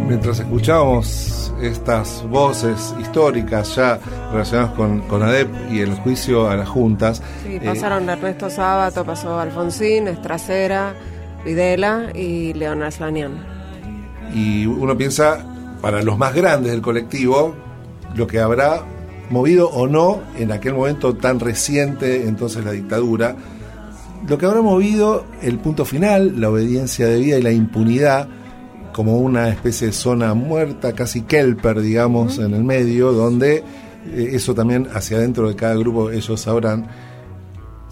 Mientras escuchamos estas voces históricas ya relacionadas con, con ADEP y el juicio a las juntas. Sí, eh, pasaron Ernesto Sábato, pasó Alfonsín, Estracera, Videla y Leonard Slanian. y uno piensa, para los más grandes del colectivo, lo que habrá movido o no en aquel momento tan reciente, entonces la dictadura, lo que habrá movido el punto final, la obediencia debida y la impunidad, como una especie de zona muerta, casi kelper, digamos, en el medio, donde eh, eso también hacia adentro de cada grupo ellos sabrán.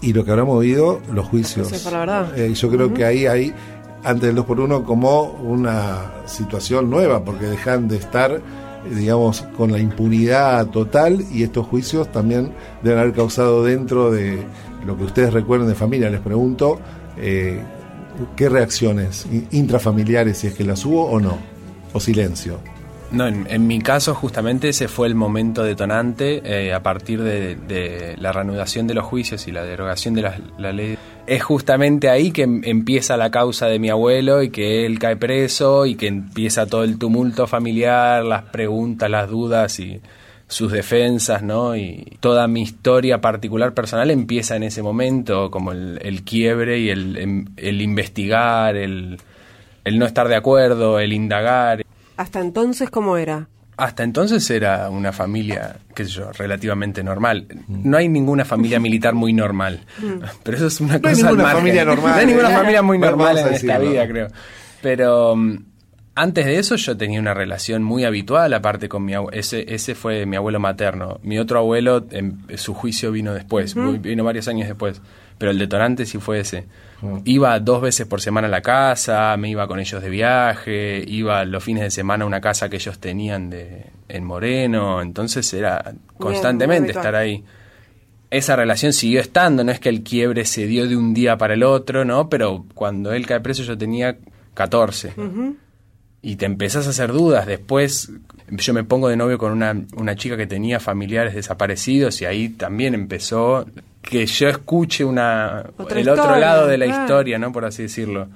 Y lo que habrá movido, los juicios. Sí, la verdad. Eh, yo creo que ahí hay, antes del 2 por 1 como una situación nueva, porque dejan de estar, eh, digamos, con la impunidad total y estos juicios también deben haber causado dentro de lo que ustedes recuerden de familia, les pregunto, eh, ¿qué reacciones in- intrafamiliares, si es que las hubo o no? ¿O silencio? No, en, mi caso justamente ese fue el momento detonante eh, a partir de, la reanudación de los juicios y la derogación de la, la ley. Es justamente ahí que em- empieza la causa de mi abuelo y que él cae preso y que empieza todo el tumulto familiar, las preguntas, las dudas y sus defensas, ¿no? Y toda mi historia particular personal empieza en ese momento, como el, el quiebre y el, em- el investigar, el, el no estar de acuerdo, el indagar. Hasta entonces, ¿cómo era? Hasta entonces era una familia, qué sé yo, relativamente normal. No hay ninguna familia militar muy normal. Mm. Pero eso es una No hay cosa al ninguna margen. familia normal. No hay ninguna familia muy normal en esta vida, creo. Pero mm, antes de eso yo tenía una relación muy habitual, aparte con mi abuelo. Ese, ese fue mi abuelo materno. Mi otro abuelo, em, su juicio vino después, vino varios años después. Pero el detonante sí fue ese. Iba dos veces por semana a la casa, me iba con ellos de viaje, iba los fines de semana a una casa que ellos tenían de, en Moreno, entonces era constantemente estar ahí. Esa relación siguió estando, no es que el quiebre se dio de un día para el otro, ¿no? Pero cuando él cae preso yo tenía 14 y te empezás a hacer dudas. Después yo me pongo de novio con una, una chica que tenía familiares desaparecidos y ahí también empezó que yo escuche una Otra el otro lado de la claro. historia, ¿no? Por así decirlo.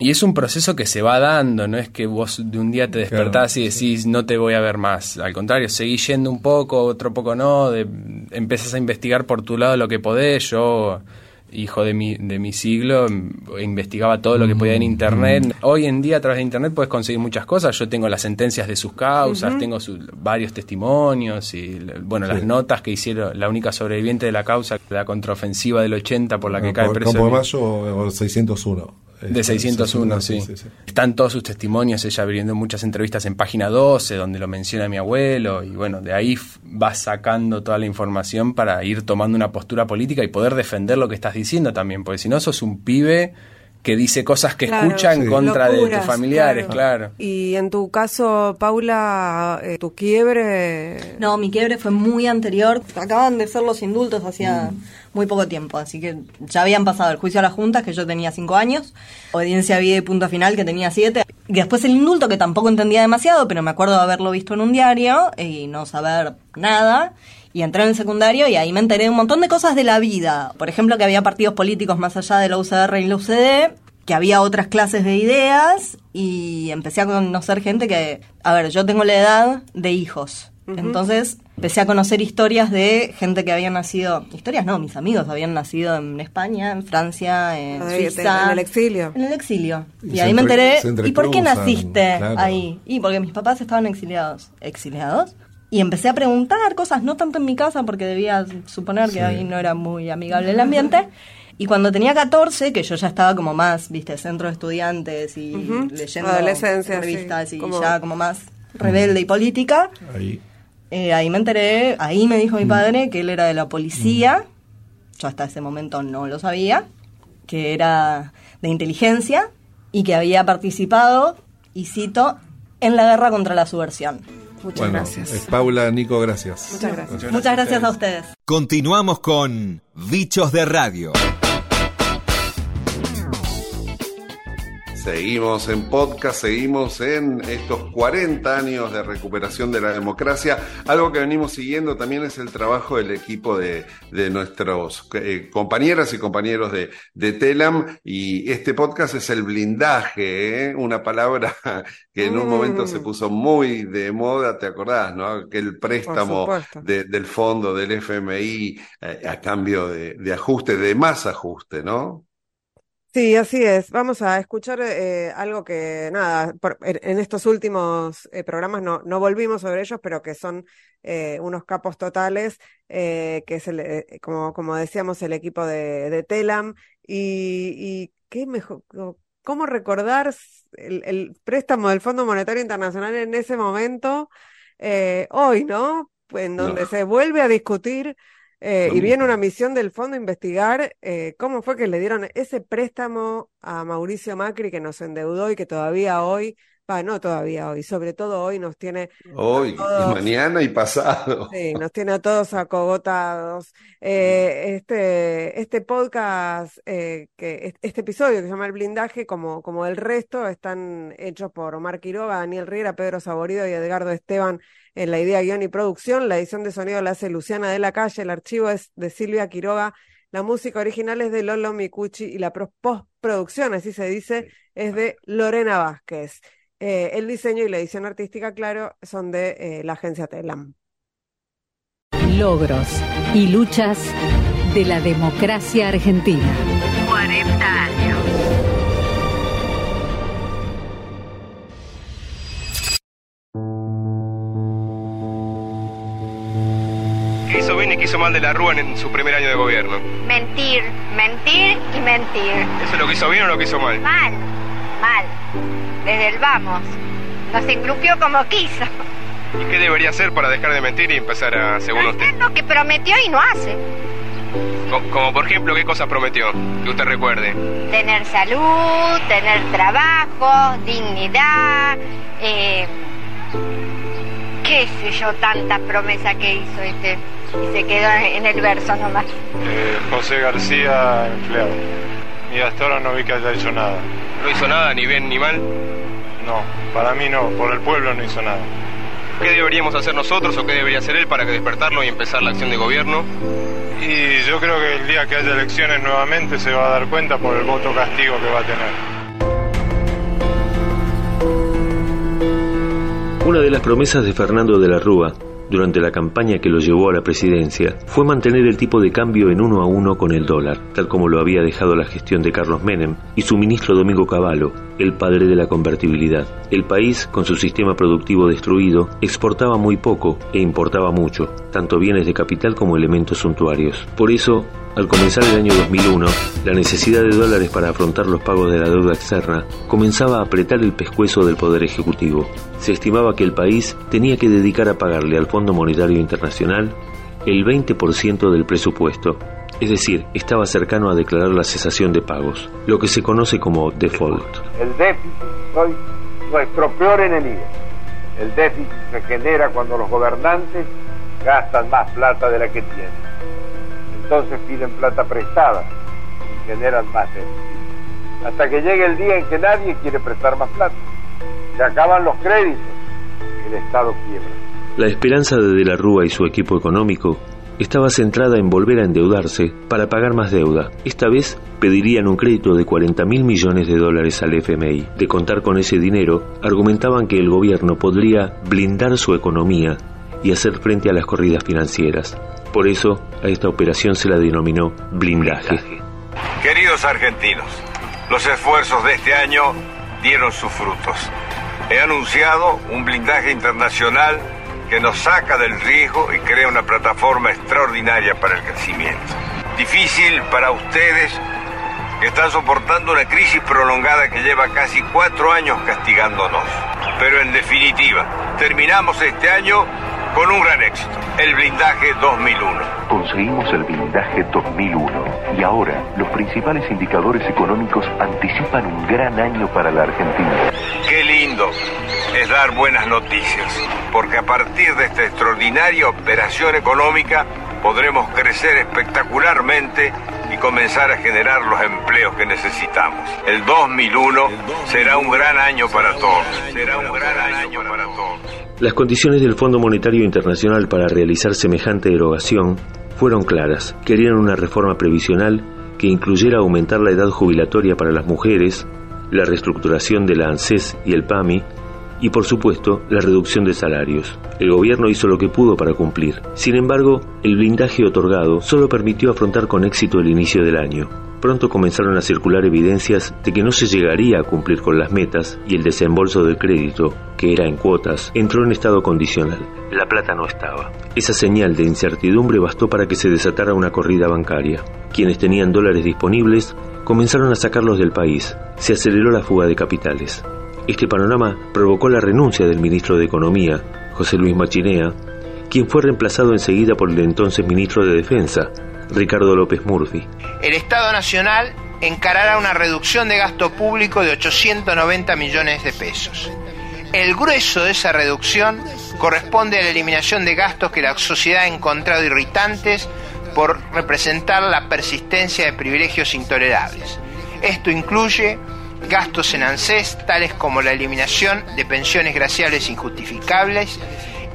Y es un proceso que se va dando, no es que vos de un día te despertás y decís no te voy a ver más. Al contrario, seguís yendo un poco, otro poco no, de, empezás a investigar por tu lado lo que podés. Yo, hijo de mi, de mi siglo, em, investigaba todo lo que podía en internet. Hoy en día a través de internet puedes conseguir muchas cosas. Yo tengo las sentencias de sus causas, tengo su- varios testimonios y bueno, las notas que hicieron la única sobreviviente de la causa, la contraofensiva del 80 por la que No, cae preso. Campo de Mayo o o 601. De 601, sí. Están todos sus testimonios, ella abriendo muchas entrevistas en página 12, donde lo menciona mi abuelo, y bueno, de ahí vas sacando toda la información para ir tomando una postura política y poder defender lo que estás diciendo también, porque si no sos un pibe que dice cosas que Claro, escucha en sí. contra de tus familiares, claro. Y en tu caso, Paula, eh, tu quiebre. No, mi quiebre fue muy anterior. Acaban de ser los indultos hacía muy poco tiempo, así que ya habían pasado el juicio a las juntas, que yo tenía cinco años, obediencia vida y punto final, que tenía siete, y después el indulto, que tampoco entendía demasiado, pero me acuerdo de haberlo visto en un diario y no saber nada. Y entré en el secundario y ahí me enteré de un montón de cosas de la vida. Por ejemplo, que había partidos políticos más allá de la UCR y la UCD, que había otras clases de ideas y empecé a conocer gente que, a ver, yo tengo la edad de hijos. Entonces empecé a conocer historias de gente que había nacido, historias no, mis amigos habían nacido en España, en Francia, en Ahí, Suiza. en el exilio. En el exilio. Y ahí me enteré, ¿y por qué naciste claro. ahí? Y porque mis papás estaban exiliados. ¿Exiliados? Y empecé a preguntar cosas, no tanto en mi casa, porque debía suponer que ahí no era muy amigable el ambiente. Y cuando tenía 14, que yo ya estaba como más, viste, centro de estudiantes y leyendo Adolescencia, revistas sí, y como- ya como más rebelde y política, Ahí. eh, ahí me enteré, ahí me dijo mi padre que él era de la policía, yo hasta ese momento no lo sabía, que era de inteligencia y que había participado, y cito, en la guerra contra la subversión. Muchas Bueno, gracias. Paula, Nico, gracias. Muchas gracias. Muchas gracias a ustedes. Continuamos con Bichos de Radio. Seguimos en podcast, seguimos en estos 40 años de recuperación de la democracia. Algo que venimos siguiendo también es el trabajo del equipo de, de nuestros eh, compañeras y compañeros de, de, Telam. Y este podcast es el blindaje, ¿eh? una palabra que en un momento se puso muy de moda, ¿te acordás? ¿no? Aquel préstamo de, del fondo del FMI eh, a cambio de, de ajuste, de más ajuste, ¿no? Sí, así es. Vamos a escuchar eh, algo que, nada, por, en, estos últimos eh, programas no, no volvimos sobre ellos, pero que son eh, unos capos totales, que es, el, como, como decíamos, el equipo de, de Telam. Y, y qué mejor, cómo recordar el, el, préstamo del Fondo Monetario Internacional en ese momento, hoy, ¿no? En donde se vuelve a discutir eh, y viene una misión del fondo a investigar eh, cómo fue que le dieron ese préstamo a Mauricio Macri que nos endeudó y que todavía hoy, no todavía hoy, sobre todo hoy nos tiene... Hoy, y mañana y pasado. Sí, nos tiene a todos acogotados. Eh, este, este podcast, que este episodio que se llama El Blindaje, como, como el resto, están hechos por Omar Quiroga, Daniel Riera, Pedro Saborido y Edgardo Esteban en la idea, guion y producción. La edición de sonido la hace Luciana de la Calle, el archivo es de Silvia Quiroga, la música original es de Lolo Micucci y la postproducción, así se dice, es de Lorena Vázquez. Eh, el diseño y la edición artística, claro, son de eh, la agencia Telam. Logros y luchas de la democracia argentina. 40 años. hizo bien y qué hizo mal de la Rúa en su primer año de gobierno? Mentir, mentir y mentir. ¿Eso es lo que hizo bien o lo que hizo mal? Mal, mal. Desde el vamos. Nos engrupió como quiso. ¿Y qué debería hacer para dejar de mentir y empezar a, según usted? lo que prometió y no hace. Como, por ejemplo, ¿qué cosas prometió? Que usted recuerde. Tener salud, tener trabajo, dignidad, eh, qué sé yo, tantas promesas que hizo este y se quedó en el verso nomás. Eh, José García, empleado. Y hasta ahora no vi que haya hecho nada. ¿No hizo nada, ni bien ni mal? No, para mí no, por el pueblo no hizo nada. ¿Qué deberíamos hacer nosotros o qué debería hacer él para que despertarlo y empezar la acción de gobierno? Y yo creo que el día que haya elecciones nuevamente se va a dar cuenta por el voto castigo que va a tener. Una de las promesas de Fernando de la Rúa durante la campaña que lo llevó a la presidencia fue mantener el tipo de cambio en uno a uno con el dólar, tal como lo había dejado la gestión de Carlos Menem y su ministro Domingo Cavallo, el padre de la convertibilidad. El país, con su sistema productivo destruido, exportaba muy poco e importaba mucho, tanto bienes de capital como elementos suntuarios. Por eso, al comenzar el año 2001, la necesidad de dólares para afrontar los pagos de la deuda externa comenzaba a apretar el pescuezo del Poder Ejecutivo. Se estimaba que el país tenía que dedicar a pagarle al Fondo Monetario Internacional el 20% del presupuesto, es decir, estaba cercano a declarar la cesación de pagos, lo que se conoce como default. El déficit soy nuestro peor enemigo. El déficit se genera cuando los gobernantes gastan más plata de la que tienen entonces piden plata prestada y generan más déficit. Hasta que llegue el día en que nadie quiere prestar más plata. Se acaban los créditos el Estado quiebra. La esperanza de De la Rúa y su equipo económico estaba centrada en volver a endeudarse para pagar más deuda. Esta vez pedirían un crédito de 40 mil millones de dólares al FMI. De contar con ese dinero, argumentaban que el gobierno podría blindar su economía y hacer frente a las corridas financieras. Por eso a esta operación se la denominó blindaje. Queridos argentinos, los esfuerzos de este año dieron sus frutos. He anunciado un blindaje internacional que nos saca del riesgo y crea una plataforma extraordinaria para el crecimiento. Difícil para ustedes que están soportando una crisis prolongada que lleva casi cuatro años castigándonos. Pero en definitiva, terminamos este año con un gran éxito, el blindaje 2001. Conseguimos el blindaje 2001 y ahora los principales indicadores económicos anticipan un gran año para la Argentina. Qué lindo es dar buenas noticias, porque a partir de esta extraordinaria operación económica podremos crecer espectacularmente y comenzar a generar los empleos que necesitamos. El 2001 será un gran año para todos. Será un gran año para todos. Las condiciones del Fondo Monetario Internacional para realizar semejante derogación fueron claras. Querían una reforma previsional que incluyera aumentar la edad jubilatoria para las mujeres, la reestructuración de la ANSES y el PAMI, y por supuesto la reducción de salarios. El gobierno hizo lo que pudo para cumplir. Sin embargo, el blindaje otorgado solo permitió afrontar con éxito el inicio del año. Pronto comenzaron a circular evidencias de que no se llegaría a cumplir con las metas y el desembolso del crédito, que era en cuotas, entró en estado condicional. La plata no estaba. Esa señal de incertidumbre bastó para que se desatara una corrida bancaria. Quienes tenían dólares disponibles comenzaron a sacarlos del país. Se aceleró la fuga de capitales. Este panorama provocó la renuncia del ministro de Economía, José Luis Machinea, quien fue reemplazado enseguida por el entonces ministro de Defensa, Ricardo López Murphy. El Estado Nacional encarará una reducción de gasto público de 890 millones de pesos. El grueso de esa reducción corresponde a la eliminación de gastos que la sociedad ha encontrado irritantes por representar la persistencia de privilegios intolerables. Esto incluye gastos en ANSES tales como la eliminación de pensiones graciales injustificables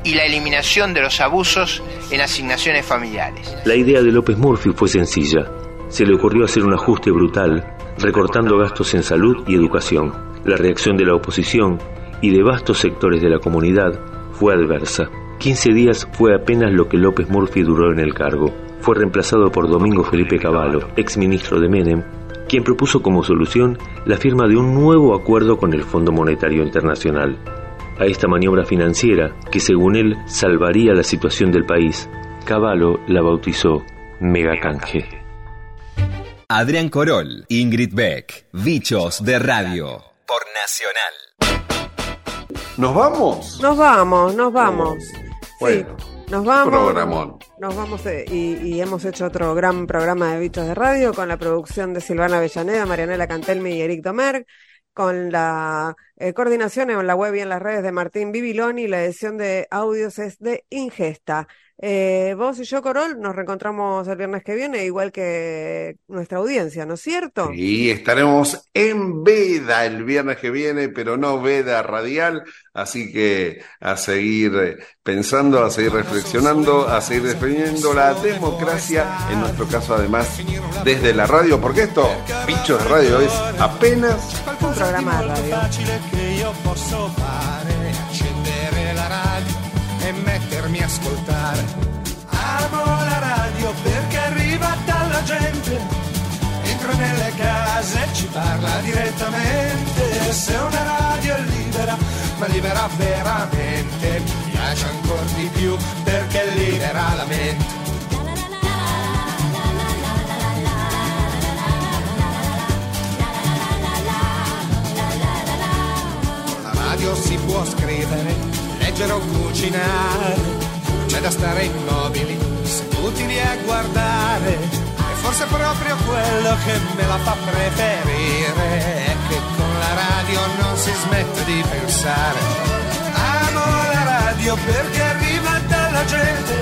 y la eliminación de los abusos en asignaciones familiares. La idea de López Murphy fue sencilla. Se le ocurrió hacer un ajuste brutal, recortando gastos en salud y educación. La reacción de la oposición y de vastos sectores de la comunidad fue adversa. 15 días fue apenas lo que López Murphy duró en el cargo. Fue reemplazado por Domingo Felipe Cavallo, ex ministro de Menem, quien propuso como solución la firma de un nuevo acuerdo con el Fondo Monetario Internacional. A esta maniobra financiera, que según él salvaría la situación del país, Cavallo la bautizó Megacanje. Adrián Corol, Ingrid Beck, Bichos de Radio, por Nacional. ¿Nos vamos? Nos vamos, nos vamos. Bueno, sí, nos vamos. programón. Nos vamos eh, y, y hemos hecho otro gran programa de Bichos de Radio con la producción de Silvana Avellaneda, Marianela Cantelmi y Eric Domer, con la eh, coordinación en la web y en las redes de Martín Bibiloni y la edición de audios es de Ingesta. Eh, vos y yo, Corol, nos reencontramos el viernes que viene, igual que nuestra audiencia, ¿no es cierto? Y estaremos en Veda el viernes que viene, pero no Veda radial, así que a seguir eh, pensando, a seguir reflexionando, a seguir defendiendo la democracia, en nuestro caso además desde la radio, porque esto, Bichos de Radio, es apenas un programa de radio. Mettermi a ascoltare. Amo la radio perché arriva dalla gente, entra nelle case e ci parla direttamente. Se una radio è libera, ma libera veramente, mi piace ancora di più perché libera la mente. Con la radio si può scrivere, leggere o cucinare, c'è da stare immobili, seduti lì a guardare. E forse proprio quello che me la fa preferire è che con la radio non si smette di pensare. Amo la radio perché arriva dalla gente,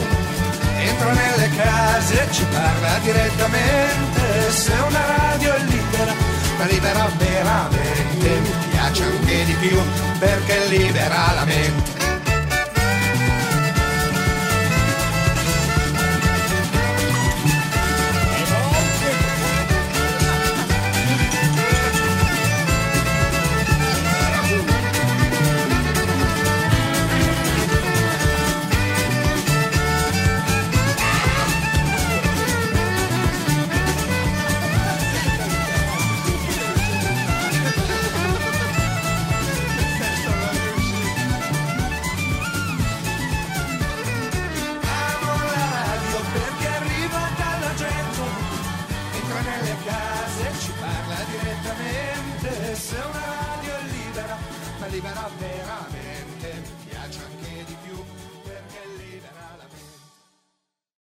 entra nelle case e ci parla direttamente. Se una radio è libera, ma libera veramente, mi piace anche di più perché libera la mente.